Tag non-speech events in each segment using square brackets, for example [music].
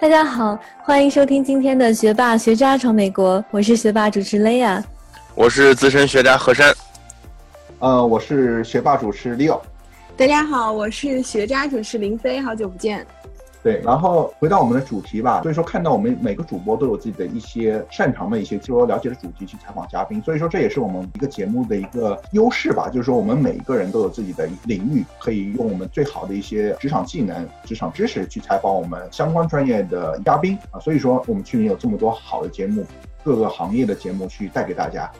大家好，欢迎收听今天的学霸学渣闯美国，我是学霸主持雷亚，我是资深学渣何山，呃，我是学霸主持 Leo，大家好，我是学渣主持林飞，好久不见。对，然后回到我们的主题吧。所以说，看到我们每个主播都有自己的一些擅长的一些，就说了解的主题去采访嘉宾。所以说，这也是我们一个节目的一个优势吧。就是说，我们每一个人都有自己的领域，可以用我们最好的一些职场技能、职场知识去采访我们相关专业的嘉宾啊。所以说，我们去年有这么多好的节目，各个行业的节目去带给大家。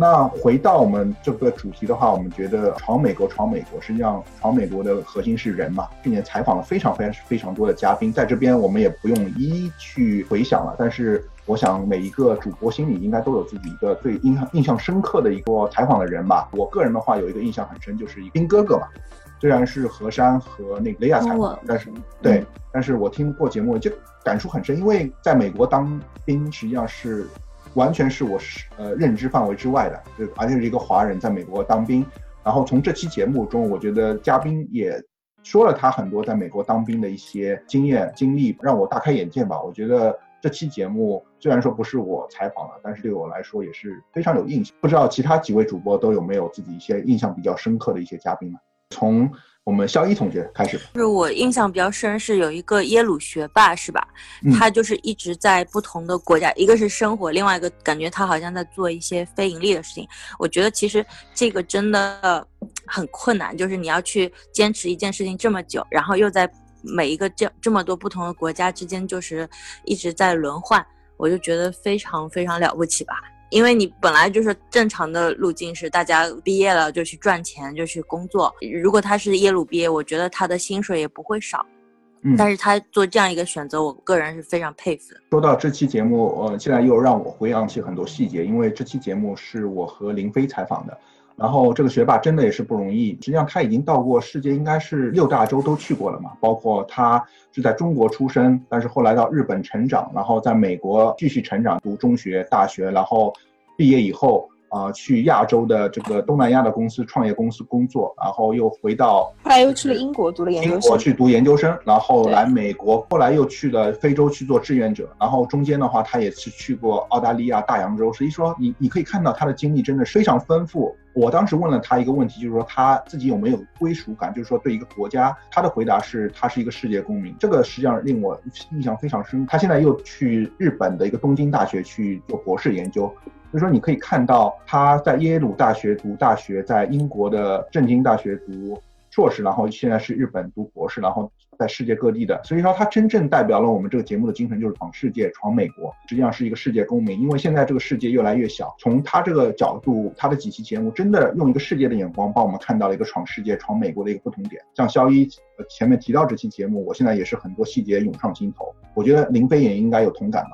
那回到我们这个主题的话，我们觉得闯美国，闯美国，实际上闯美国的核心是人嘛。去年采访了非常非常非常多的嘉宾，在这边我们也不用一一去回想了。但是我想每一个主播心里应该都有自己一个最印象印象深刻的一个采访的人吧。我个人的话有一个印象很深，就是兵哥哥嘛。虽然是何山和那个雷亚采访，但是对，但是我听过节目就感触很深，因为在美国当兵实际上是。完全是我是呃认知范围之外的，就而且是一个华人在美国当兵。然后从这期节目中，我觉得嘉宾也说了他很多在美国当兵的一些经验经历，让我大开眼界吧。我觉得这期节目虽然说不是我采访的，但是对我来说也是非常有印象。不知道其他几位主播都有没有自己一些印象比较深刻的一些嘉宾呢？从我们肖一同学开始，就是我印象比较深是有一个耶鲁学霸，是吧？他就是一直在不同的国家，一个是生活，另外一个感觉他好像在做一些非盈利的事情。我觉得其实这个真的很困难，就是你要去坚持一件事情这么久，然后又在每一个这这么多不同的国家之间，就是一直在轮换，我就觉得非常非常了不起吧。因为你本来就是正常的路径是大家毕业了就去赚钱就去工作。如果他是耶鲁毕业，我觉得他的薪水也不会少。嗯，但是他做这样一个选择，我个人是非常佩服的。说到这期节目，呃，现在又让我回想起很多细节，因为这期节目是我和林飞采访的。然后这个学霸真的也是不容易，实际上他已经到过世界，应该是六大洲都去过了嘛。包括他是在中国出生，但是后来到日本成长，然后在美国继续成长，读中学、大学，然后毕业以后。啊，去亚洲的这个东南亚的公司创业公司工作，然后又回到，后来又去了英国读了研究生，英国去读研究生，然后来美国，后来又去了非洲去做志愿者，然后中间的话他也是去过澳大利亚大洋洲。所以说，你你可以看到他的经历真的非常丰富。我当时问了他一个问题，就是说他自己有没有归属感，就是说对一个国家，他的回答是他是一个世界公民。这个实际上令我印象非常深。他现在又去日本的一个东京大学去做博士研究。所以说，你可以看到他在耶鲁大学读大学，在英国的政经大学读硕士，然后现在是日本读博士，然后在世界各地的。所以说，他真正代表了我们这个节目的精神，就是闯世界、闯美国，实际上是一个世界公民。因为现在这个世界越来越小，从他这个角度，他的几期节目真的用一个世界的眼光，帮我们看到了一个闯世界、闯美国的一个不同点。像肖一前面提到这期节目，我现在也是很多细节涌上心头。我觉得林飞也应该有同感吧。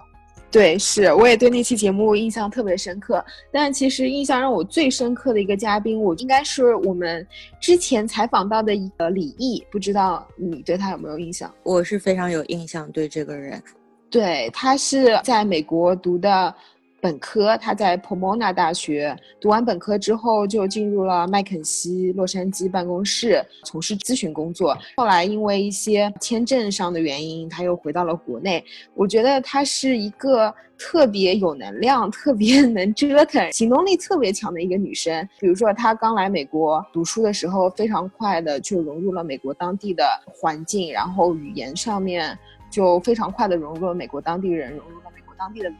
对，是，我也对那期节目印象特别深刻。但其实印象让我最深刻的一个嘉宾，我应该是我们之前采访到的一个李毅，不知道你对他有没有印象？我是非常有印象，对这个人。对他是在美国读的。本科他在 Pomona 大学读完本科之后，就进入了麦肯锡洛杉矶办公室从事咨询工作。后来因为一些签证上的原因，他又回到了国内。我觉得她是一个特别有能量、特别 [laughs] 能折腾、行动力特别强的一个女生。比如说，她刚来美国读书的时候，非常快的就融入了美国当地的环境，然后语言上面就非常快的融入了美国当地人，融入了美国当地的。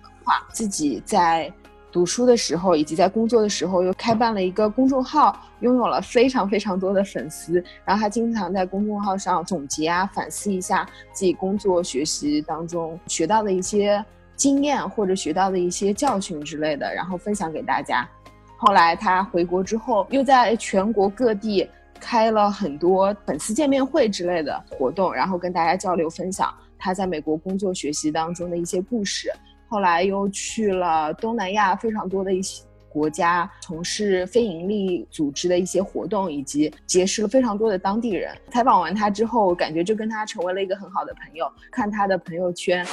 自己在读书的时候，以及在工作的时候，又开办了一个公众号，拥有了非常非常多的粉丝。然后他经常在公众号上总结啊，反思一下自己工作学习当中学到的一些经验或者学到的一些教训之类的，然后分享给大家。后来他回国之后，又在全国各地开了很多粉丝见面会之类的活动，然后跟大家交流分享他在美国工作学习当中的一些故事。后来又去了东南亚非常多的一些国家，从事非营利组织的一些活动，以及结识了非常多的当地人。采访完他之后，感觉就跟他成为了一个很好的朋友。看他的朋友圈，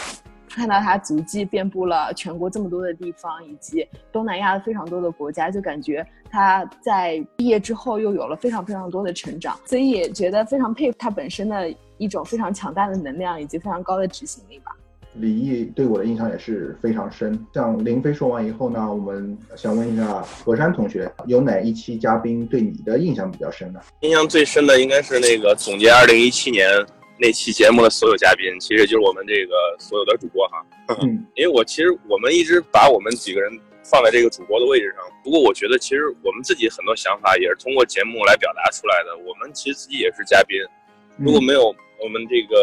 看到他足迹遍布了全国这么多的地方，以及东南亚非常多的国家，就感觉他在毕业之后又有了非常非常多的成长。所以也觉得非常佩服他本身的一种非常强大的能量，以及非常高的执行力吧。李毅对我的印象也是非常深。像林飞说完以后呢，我们想问一下何山同学，有哪一期嘉宾对你的印象比较深呢？印象最深的应该是那个总结二零一七年那期节目的所有嘉宾，其实就是我们这个所有的主播哈。嗯，[laughs] 因为我其实我们一直把我们几个人放在这个主播的位置上，不过我觉得其实我们自己很多想法也是通过节目来表达出来的。我们其实自己也是嘉宾，如果没有我们这个。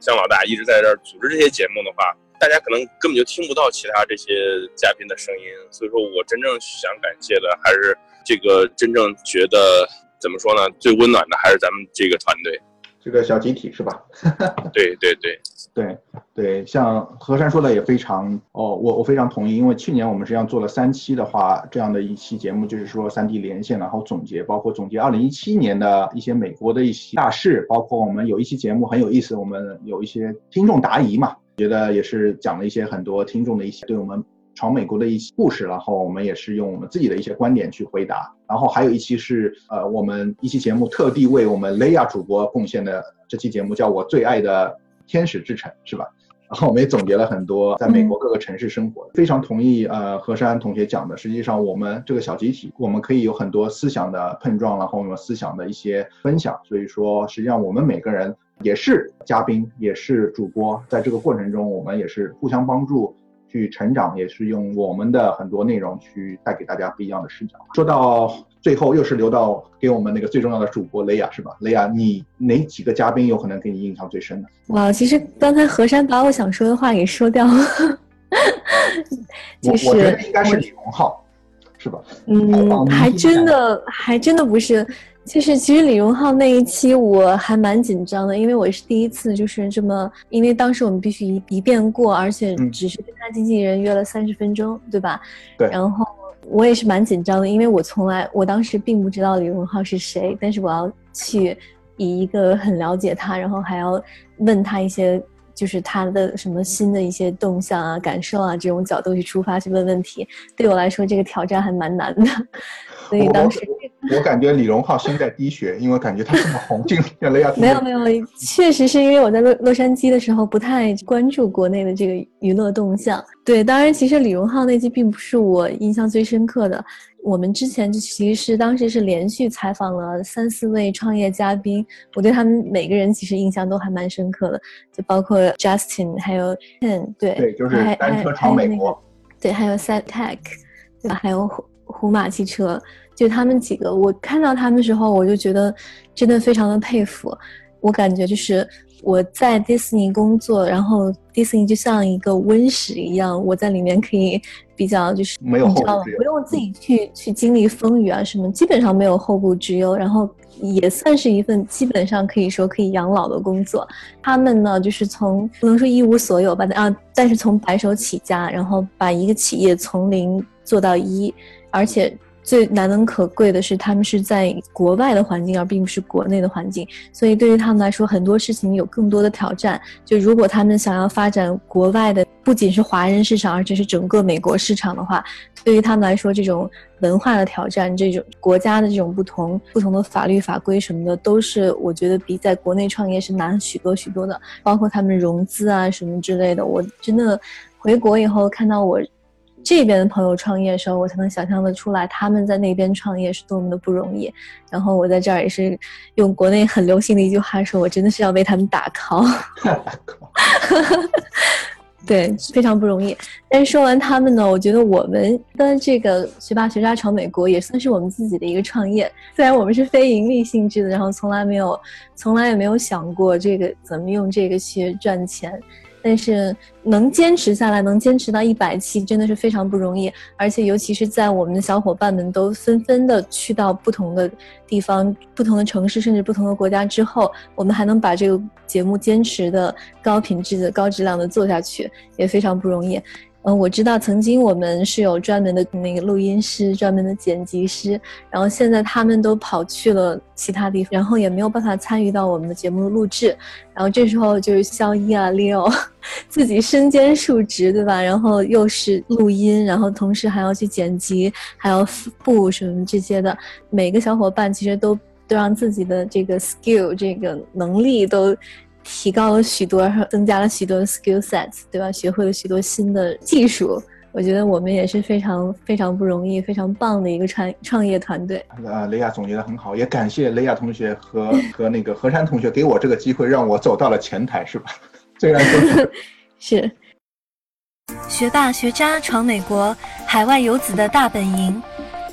像老大一直在这儿组织这些节目的话，大家可能根本就听不到其他这些嘉宾的声音。所以说我真正想感谢的，还是这个真正觉得怎么说呢，最温暖的还是咱们这个团队，这个小集体是吧？[laughs] 对对对 [laughs] 对对，像何山说的也非常哦，我我非常同意，因为去年我们实际上做了三期的话，这样的一期节目就是说三 D 连线，然后总结，包括总结二零一七年的一些美国的一些大事，包括我们有一期节目很有意思，我们有一些听众答疑嘛，觉得也是讲了一些很多听众的一些对我们闯美国的一些故事，然后我们也是用我们自己的一些观点去回答，然后还有一期是呃我们一期节目特地为我们雷亚主播贡献的这期节目，叫我最爱的。天使之城是吧？然后我们也总结了很多在美国各个城市生活，非常同意呃何山同学讲的。实际上我们这个小集体，我们可以有很多思想的碰撞，然后我们思想的一些分享。所以说，实际上我们每个人也是嘉宾，也是主播，在这个过程中，我们也是互相帮助去成长，也是用我们的很多内容去带给大家不一样的视角。说到。最后又是留到给我们那个最重要的主播雷亚是吧？雷亚，你哪几个嘉宾有可能给你印象最深的？哇，其实刚才何山把我想说的话给说掉了。[laughs] 就是我觉得应该是李荣浩，是吧？嗯，还真的还真的不是。就是其实李荣浩那一期我还蛮紧张的，因为我是第一次就是这么，因为当时我们必须一一遍过，而且只是跟他经纪人约了三十分钟，对吧？对。然后。我也是蛮紧张的，因为我从来我当时并不知道李荣浩是谁，但是我要去以一个很了解他，然后还要问他一些就是他的什么新的一些动向啊、感受啊这种角度去出发去问问题，对我来说这个挑战还蛮难的，所以当时。我感觉李荣浩心在滴血，因为感觉他这么红，进了亚没有没有，确实是因为我在洛洛杉矶的时候不太关注国内的这个娱乐动向。对，当然其实李荣浩那期并不是我印象最深刻的。我们之前就其实是当时是连续采访了三四位创业嘉宾，我对他们每个人其实印象都还蛮深刻的，就包括 Justin，还有 Ken，对，对，就是单车闯美国，对，还有 Set Tech，对吧？还有虎虎马汽车。就他们几个，我看到他们的时候，我就觉得真的非常的佩服。我感觉就是我在迪士尼工作，然后迪士尼就像一个温室一样，我在里面可以比较就是没有后顾不用自己去去经历风雨啊什么，基本上没有后顾之忧。然后也算是一份基本上可以说可以养老的工作。他们呢，就是从不能说一无所有吧，啊，但是从白手起家，然后把一个企业从零做到一，而且。最难能可贵的是，他们是在国外的环境，而并不是国内的环境。所以对于他们来说，很多事情有更多的挑战。就如果他们想要发展国外的，不仅是华人市场，而且是整个美国市场的话，对于他们来说，这种文化的挑战，这种国家的这种不同、不同的法律法规什么的，都是我觉得比在国内创业是难许多许多的。包括他们融资啊什么之类的，我真的回国以后看到我。这边的朋友创业的时候，我才能想象的出来他们在那边创业是多么的不容易。然后我在这儿也是用国内很流行的一句话说，我真的是要为他们打 call。[laughs] 对，非常不容易。但是说完他们呢，我觉得我们的这个学霸学渣闯美国也算是我们自己的一个创业。虽然我们是非盈利性质的，然后从来没有，从来也没有想过这个怎么用这个去赚钱。但是能坚持下来，能坚持到一百期，真的是非常不容易。而且，尤其是在我们的小伙伴们都纷纷的去到不同的地方、不同的城市，甚至不同的国家之后，我们还能把这个节目坚持的高品质的、高质量的做下去，也非常不容易。嗯，我知道曾经我们是有专门的那个录音师、专门的剪辑师，然后现在他们都跑去了其他地方，然后也没有办法参与到我们的节目录制。然后这时候就是肖一啊、Leo [laughs] 自己身兼数职，对吧？然后又是录音，然后同时还要去剪辑，还要布什么这些的。每个小伙伴其实都都让自己的这个 skill 这个能力都。提高了许多，增加了许多 skill sets，对吧？学会了许多新的技术。我觉得我们也是非常非常不容易、非常棒的一个创创业团队。呃，雷亚总结的很好，也感谢雷亚同学和 [laughs] 和那个何山同学给我这个机会，让我走到了前台，是吧？[laughs] 虽然说 [laughs] 是学霸学渣闯美国，海外游子的大本营。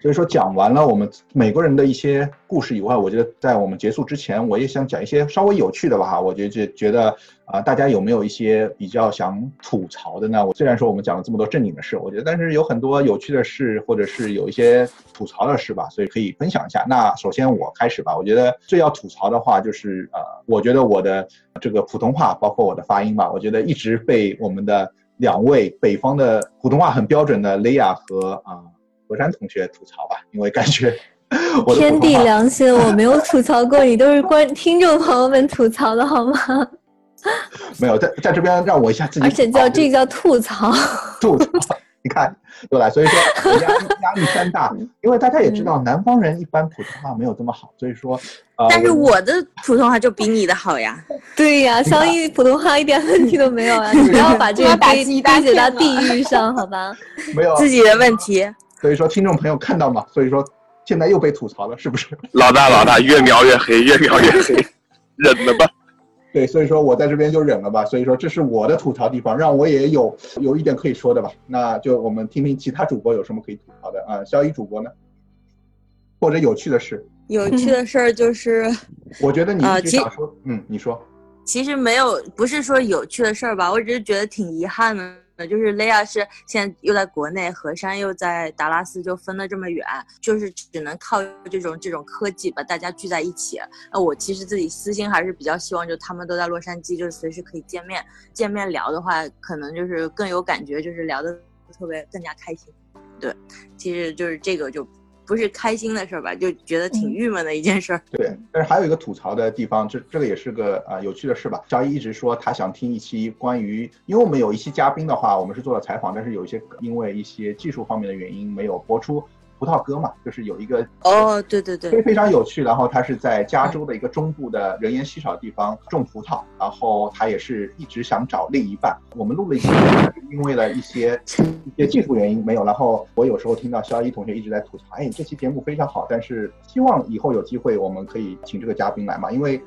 所以说讲完了我们美国人的一些故事以外，我觉得在我们结束之前，我也想讲一些稍微有趣的吧哈。我觉得觉得啊，大家有没有一些比较想吐槽的呢？我虽然说我们讲了这么多正经的事，我觉得但是有很多有趣的事，或者是有一些吐槽的事吧，所以可以分享一下。那首先我开始吧，我觉得最要吐槽的话就是呃，我觉得我的这个普通话，包括我的发音吧，我觉得一直被我们的两位北方的普通话很标准的雷亚和啊。何山同学吐槽吧，因为感觉 [laughs] 天地良心，我没有吐槽过你，都是观听众朋友们吐槽的好吗？[laughs] 没有，在在这边让我一下自己，而且叫这叫吐槽，[laughs] 吐槽，你看又来，所以说压力压力山大，因为大家也知道，南方人一般普通话没有这么好，所以说，但是我的普通话就比你的好呀，对呀，相依普通话一点问题都没有啊，你不要把这个打击归结到地域上，好吧？没有自己的问题。所以说，听众朋友看到嘛？所以说，现在又被吐槽了，是不是？老大，老大，越描越黑，[laughs] 越描越黑，忍了吧。对，所以说我在这边就忍了吧。所以说，这是我的吐槽地方，让我也有有一点可以说的吧。那就我们听听其他主播有什么可以吐槽的啊？肖一主播呢？或者有趣的事？有趣的事儿就是，[laughs] 我觉得你一直想说，嗯，你说。其实没有，不是说有趣的事儿吧，我只是觉得挺遗憾的。就是雷亚是现在又在国内，何山又在达拉斯，就分的这么远，就是只能靠这种这种科技把大家聚在一起。那我其实自己私心还是比较希望，就他们都在洛杉矶，就是随时可以见面，见面聊的话，可能就是更有感觉，就是聊的特别更加开心。对，其实就是这个就。不是开心的事儿吧，就觉得挺郁闷的一件事儿。对，但是还有一个吐槽的地方，这这个也是个啊有趣的事吧。小一一直说他想听一期关于，因为我们有一期嘉宾的话，我们是做了采访，但是有一些因为一些技术方面的原因没有播出。葡萄哥嘛，就是有一个哦，对对对，非非常有趣。然后他是在加州的一个中部的人烟稀少的地方种葡萄，然后他也是一直想找另一半。我们录了一期，因为了一些 [laughs] 一些技术原因没有。然后我有时候听到肖一同学一直在吐槽，哎，这期节目非常好，但是希望以后有机会我们可以请这个嘉宾来嘛，因为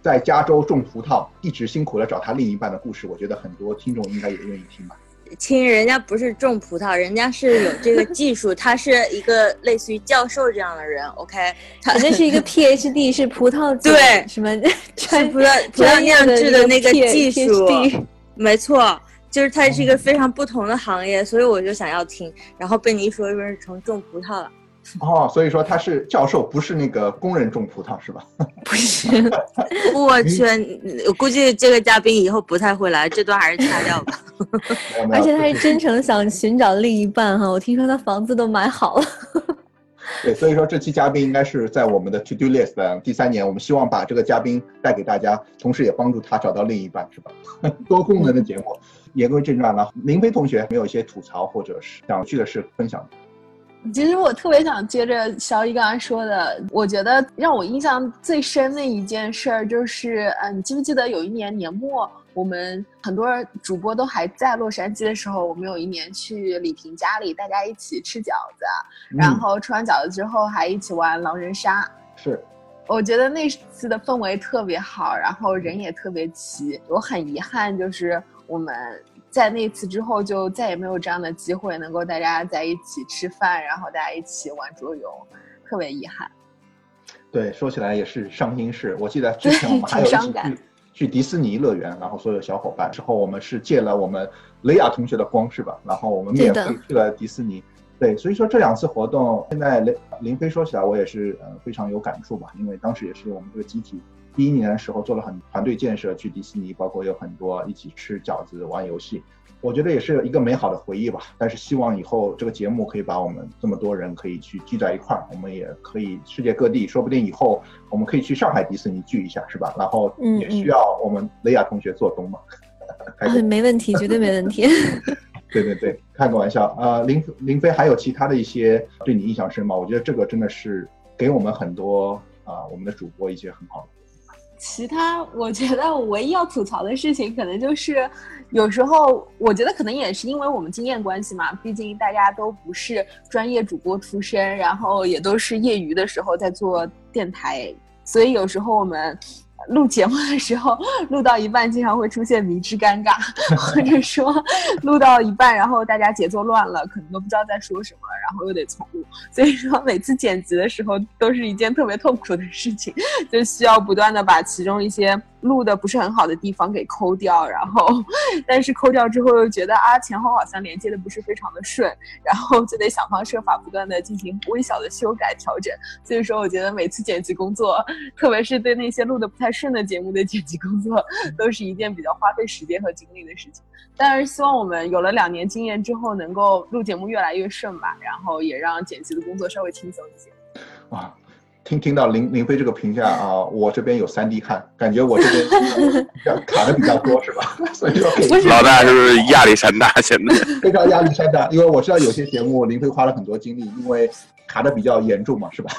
在加州种葡萄一直辛苦的找他另一半的故事，我觉得很多听众应该也愿意听吧。亲，人家不是种葡萄，人家是有这个 [laughs] 技术，他是一个类似于教授这样的人。OK，他这是一个 PhD，[laughs] 是葡萄对什么？是葡萄 [laughs] 葡萄酿制的那个技术，没错，就是它是一个非常不同的行业，所以我就想要听，然后被你一说，又是成种葡萄了。哦，所以说他是教授，不是那个工人种葡萄是吧？[laughs] 不是，我去，我估计这个嘉宾以后不太会来，这段还是掐掉吧。而且他是真诚想寻找另一半哈，我听说他房子都买好了。对，所以说这期嘉宾应该是在我们的 To Do List 的第三年，我们希望把这个嘉宾带给大家，同时也帮助他找到另一半，是吧？[laughs] 多功能的节目。言归正传了，林飞同学没有一些吐槽或者是想去的事分享。其实我特别想接着小一刚才说的，我觉得让我印象最深的一件事儿就是，嗯，你记不记得有一年年末，我们很多主播都还在洛杉矶的时候，我们有一年去李平家里，大家一起吃饺子，然后吃完饺子之后还一起玩狼人杀。是，我觉得那次的氛围特别好，然后人也特别齐。我很遗憾，就是我们。在那次之后，就再也没有这样的机会能够大家在一起吃饭，然后大家一起玩桌游，特别遗憾。对，说起来也是伤心事。我记得之前我们还有一起去去迪士尼乐园，然后所有小伙伴之后，我们是借了我们雷亚同学的光是吧？然后我们免费去了迪士尼。对，所以说这两次活动，现在林林飞说起来，我也是呃非常有感触吧，因为当时也是我们这个集体第一年的时候做了很团队建设，去迪士尼，包括有很多一起吃饺子、玩游戏。我觉得也是一个美好的回忆吧，但是希望以后这个节目可以把我们这么多人可以去聚在一块儿，我们也可以世界各地，说不定以后我们可以去上海迪士尼聚一下，是吧？然后也需要我们雷亚同学做东嘛。嗯，[laughs] 没问题，绝对没问题。[laughs] 对对对，开个玩笑。呃，林林飞还有其他的一些对你印象深吗？我觉得这个真的是给我们很多啊，我们的主播一些很好的。其他，我觉得我唯一要吐槽的事情，可能就是有时候，我觉得可能也是因为我们经验关系嘛，毕竟大家都不是专业主播出身，然后也都是业余的时候在做电台，所以有时候我们。录节目的时候，录到一半经常会出现迷之尴尬，[laughs] 或者说录到一半，然后大家节奏乱了，可能都不知道在说什么，然后又得重录。所以说每次剪辑的时候都是一件特别痛苦的事情，就需要不断的把其中一些。录的不是很好的地方给抠掉，然后，[laughs] 但是抠掉之后又觉得啊前后好像连接的不是非常的顺，然后就得想方设法不断的进行微小的修改调整。所以说，我觉得每次剪辑工作，特别是对那些录的不太顺的节目的剪辑工作，都是一件比较花费时间和精力的事情。但是希望我们有了两年经验之后，能够录节目越来越顺吧，然后也让剪辑的工作稍微轻松一些。哇。听听到林林飞这个评价啊，我这边有三滴汗，感觉我这边 [laughs] 卡的比较多是吧？[laughs] 所以说老大是不是压力山大？[laughs] 现在非常压力山大，因为我知道有些节目林飞花了很多精力，因为卡的比较严重嘛，是吧？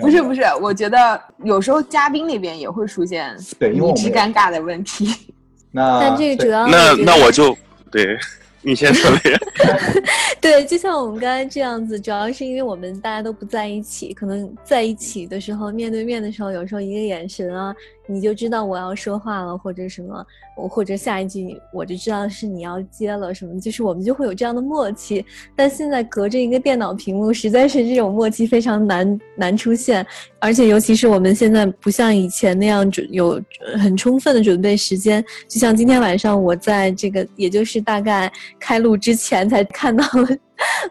不是不是，我觉得有时候嘉宾那边也会出现对，因为尴尬的问题。那但这个主要那那我就对。你先说呀。[laughs] 对，就像我们刚才这样子，主要是因为我们大家都不在一起，可能在一起的时候，面对面的时候，有时候一个眼神啊。你就知道我要说话了，或者什么，我或者下一句我就知道是你要接了什么，就是我们就会有这样的默契。但现在隔着一个电脑屏幕，实在是这种默契非常难难出现。而且尤其是我们现在不像以前那样准有很充分的准备时间，就像今天晚上我在这个也就是大概开录之前才看到了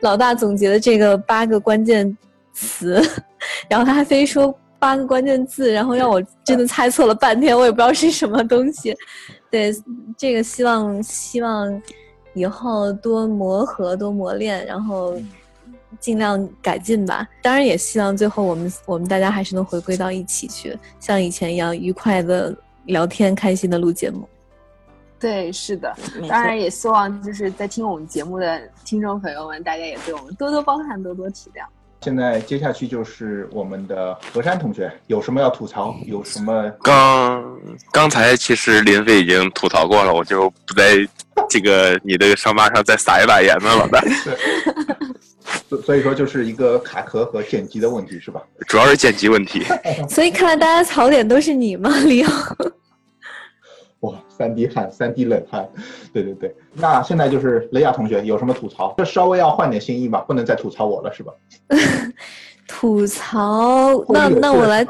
老大总结的这个八个关键词，[laughs] 然后他还非说。八个关键字，然后让我真的猜错了半天，我也不知道是什么东西。[laughs] 对，这个希望希望以后多磨合，多磨练，然后尽量改进吧。当然也希望最后我们我们大家还是能回归到一起去，像以前一样愉快的聊天，开心的录节目。对，是的。当然也希望就是在听我们节目的听众朋友们，大家也对我们多多包涵，多多体谅。现在接下去就是我们的何山同学，有什么要吐槽？有什么？刚刚才其实林飞已经吐槽过了，我就不在这个你的伤疤上再撒一把盐了，[laughs] 老大。所所以说就是一个卡壳和剪辑的问题，是吧？主要是剪辑问题。所以看来大家槽点都是你吗，李奥？哇，三滴汗，三滴冷汗，对对对。那现在就是雷亚同学有什么吐槽？这稍微要换点新意吧，不能再吐槽我了，是吧？[laughs] 吐槽，那那我来，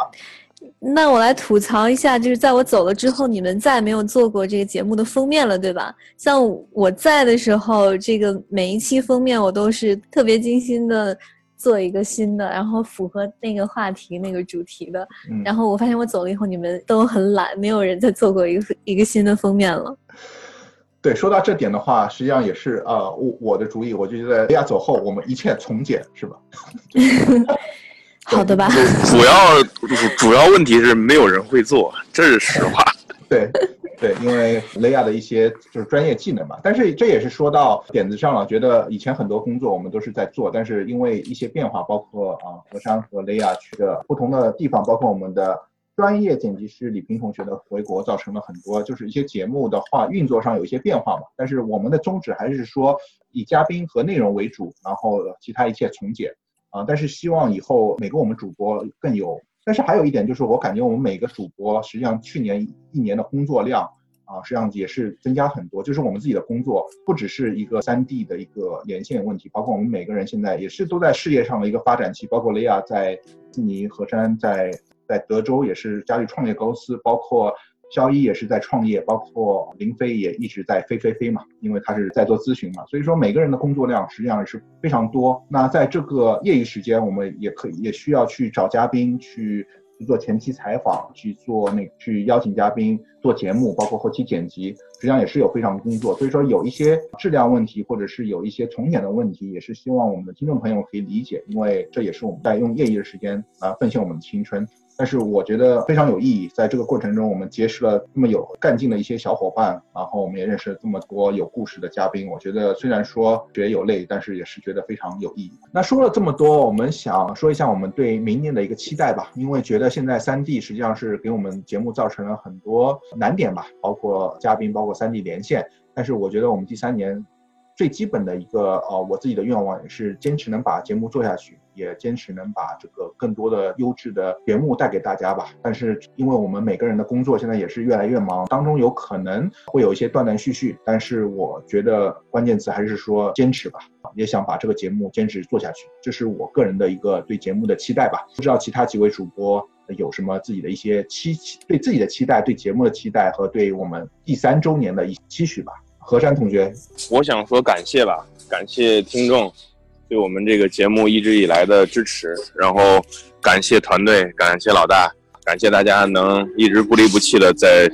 那我来吐槽一下，就是在我走了之后，你们再也没有做过这个节目的封面了，对吧？像我在的时候，这个每一期封面我都是特别精心的。做一个新的，然后符合那个话题、那个主题的。然后我发现我走了以后，你们都很懒，没有人再做过一个一个新的封面了。对，说到这点的话，实际上也是呃我我的主意，我就觉得亚走后，我们一切从简，是吧？[laughs] 好的吧。主要主要问题是没有人会做，这是实话。对。对，因为雷亚的一些就是专业技能嘛，但是这也是说到点子上了。觉得以前很多工作我们都是在做，但是因为一些变化，包括啊何山和雷亚去的不同的地方，包括我们的专业剪辑师李平同学的回国，造成了很多就是一些节目的话运作上有一些变化嘛。但是我们的宗旨还是说以嘉宾和内容为主，然后其他一切从简啊。但是希望以后每个我们主播更有。但是还有一点就是，我感觉我们每个主播实际上去年一年的工作量啊，实际上也是增加很多。就是我们自己的工作不只是一个三 D 的一个连线问题，包括我们每个人现在也是都在事业上的一个发展期。包括雷亚在悉尼、何山在在德州也是家里创业公司，包括。肖一也是在创业，包括林飞也一直在飞飞飞嘛，因为他是在做咨询嘛，所以说每个人的工作量实际上是非常多。那在这个业余时间，我们也可以也需要去找嘉宾去去做前期采访，去做那去邀请嘉宾做节目，包括后期剪辑，实际上也是有非常工作。所以说有一些质量问题，或者是有一些重演的问题，也是希望我们的听众朋友可以理解，因为这也是我们在用业余的时间啊奉献我们的青春。但是我觉得非常有意义，在这个过程中，我们结识了这么有干劲的一些小伙伴，然后我们也认识了这么多有故事的嘉宾。我觉得虽然说觉有累，但是也是觉得非常有意义。那说了这么多，我们想说一下我们对明年的一个期待吧，因为觉得现在三 D 实际上是给我们节目造成了很多难点吧，包括嘉宾，包括三 D 连线。但是我觉得我们第三年最基本的一个呃，我自己的愿望也是坚持能把节目做下去。也坚持能把这个更多的优质的节目带给大家吧。但是，因为我们每个人的工作现在也是越来越忙，当中有可能会有一些断断续续。但是，我觉得关键词还是说坚持吧。也想把这个节目坚持做下去，这是我个人的一个对节目的期待吧。不知道其他几位主播有什么自己的一些期对自己的期待、对节目的期待和对我们第三周年的一期许吧。何山同学，我想说感谢吧，感谢听众。对我们这个节目一直以来的支持，然后感谢团队，感谢老大，感谢大家能一直不离不弃的在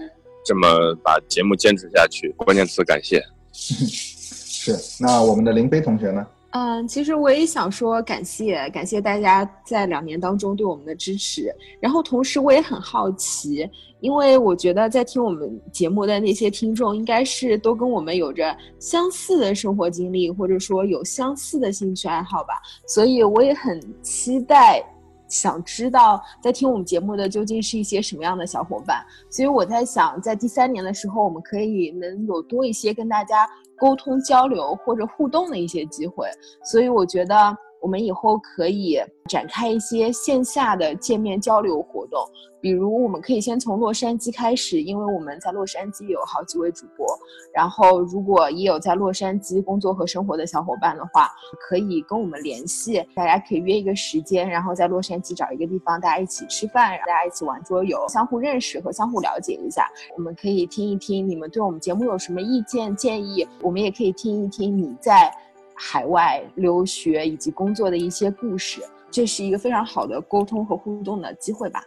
这么把节目坚持下去。关键词感谢。[laughs] 是，那我们的林飞同学呢？嗯，其实我也想说感谢，感谢大家在两年当中对我们的支持。然后同时我也很好奇，因为我觉得在听我们节目的那些听众，应该是都跟我们有着相似的生活经历，或者说有相似的兴趣爱好吧。所以我也很期待，想知道在听我们节目的究竟是一些什么样的小伙伴。所以我在想，在第三年的时候，我们可以能有多一些跟大家。沟通交流或者互动的一些机会，所以我觉得。我们以后可以展开一些线下的见面交流活动，比如我们可以先从洛杉矶开始，因为我们在洛杉矶有好几位主播。然后，如果也有在洛杉矶工作和生活的小伙伴的话，可以跟我们联系，大家可以约一个时间，然后在洛杉矶找一个地方，大家一起吃饭，大家一起玩桌游，相互认识和相互了解一下。我们可以听一听你们对我们节目有什么意见建议，我们也可以听一听你在。海外留学以及工作的一些故事，这是一个非常好的沟通和互动的机会吧。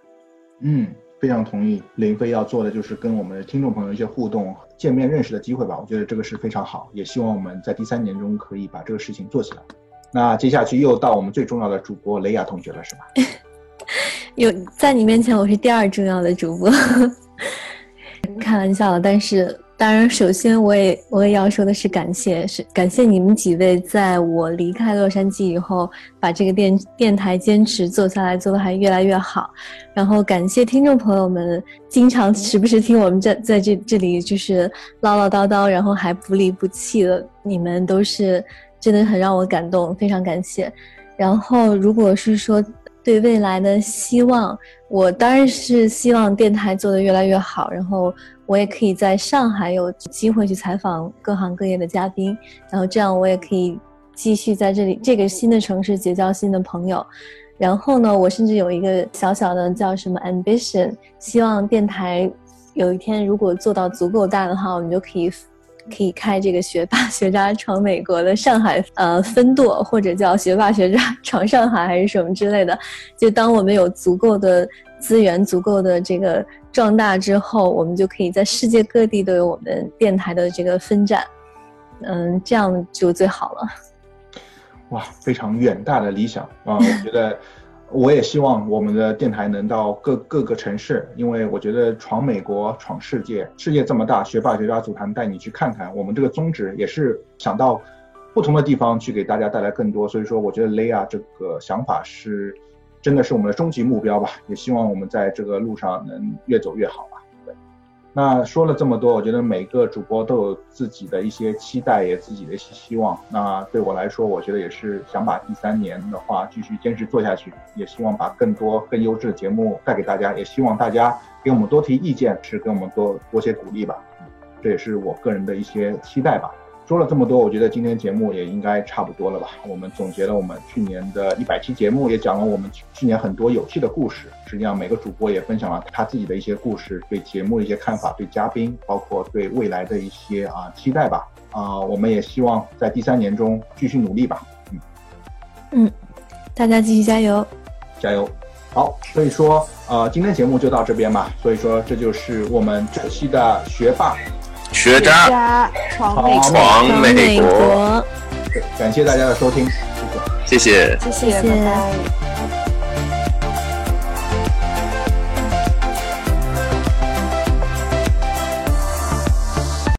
嗯，非常同意。林飞要做的就是跟我们的听众朋友一些互动、见面认识的机会吧。我觉得这个是非常好，也希望我们在第三年中可以把这个事情做起来。那接下去又到我们最重要的主播雷亚同学了，是吧？[laughs] 有在你面前，我是第二重要的主播。[laughs] 开玩笑了，但是。当然，首先我也我也要说的是感谢，是感谢你们几位在我离开洛杉矶以后，把这个电电台坚持做下来，做的还越来越好。然后感谢听众朋友们，经常时不时听我们在在这这里就是唠唠叨叨，然后还不离不弃的，你们都是真的很让我感动，非常感谢。然后如果是说对未来的希望，我当然是希望电台做的越来越好，然后。我也可以在上海有机会去采访各行各业的嘉宾，然后这样我也可以继续在这里这个新的城市结交新的朋友。然后呢，我甚至有一个小小的叫什么 ambition，希望电台有一天如果做到足够大的话，我们就可以可以开这个学霸学渣闯美国的上海呃分舵，或者叫学霸学渣闯上海还是什么之类的。就当我们有足够的资源、足够的这个。壮大之后，我们就可以在世界各地都有我们电台的这个分站，嗯，这样就最好了。哇，非常远大的理想啊！我觉得，我也希望我们的电台能到各各个城市，因为我觉得闯美国、闯世界，世界这么大，学霸学渣组团带你去看看。我们这个宗旨也是想到不同的地方去给大家带来更多，所以说，我觉得雷亚这个想法是。真的是我们的终极目标吧，也希望我们在这个路上能越走越好吧。对，那说了这么多，我觉得每个主播都有自己的一些期待，也自己的一些希望。那对我来说，我觉得也是想把第三年的话继续坚持做下去，也希望把更多更优质的节目带给大家，也希望大家给我们多提意见，是给我们多多些鼓励吧。这也是我个人的一些期待吧。说了这么多，我觉得今天节目也应该差不多了吧。我们总结了我们去年的一百期节目，也讲了我们去年很多有趣的故事。实际上，每个主播也分享了他自己的一些故事，对节目的一些看法，对嘉宾，包括对未来的一些啊期待吧。啊，我们也希望在第三年中继续努力吧。嗯，嗯，大家继续加油，加油。好，所以说呃，今天节目就到这边吧。所以说这就是我们这期的学霸学渣家闯美闯美美国，感谢大家的收听，谢谢。谢谢。谢谢，谢谢拜拜。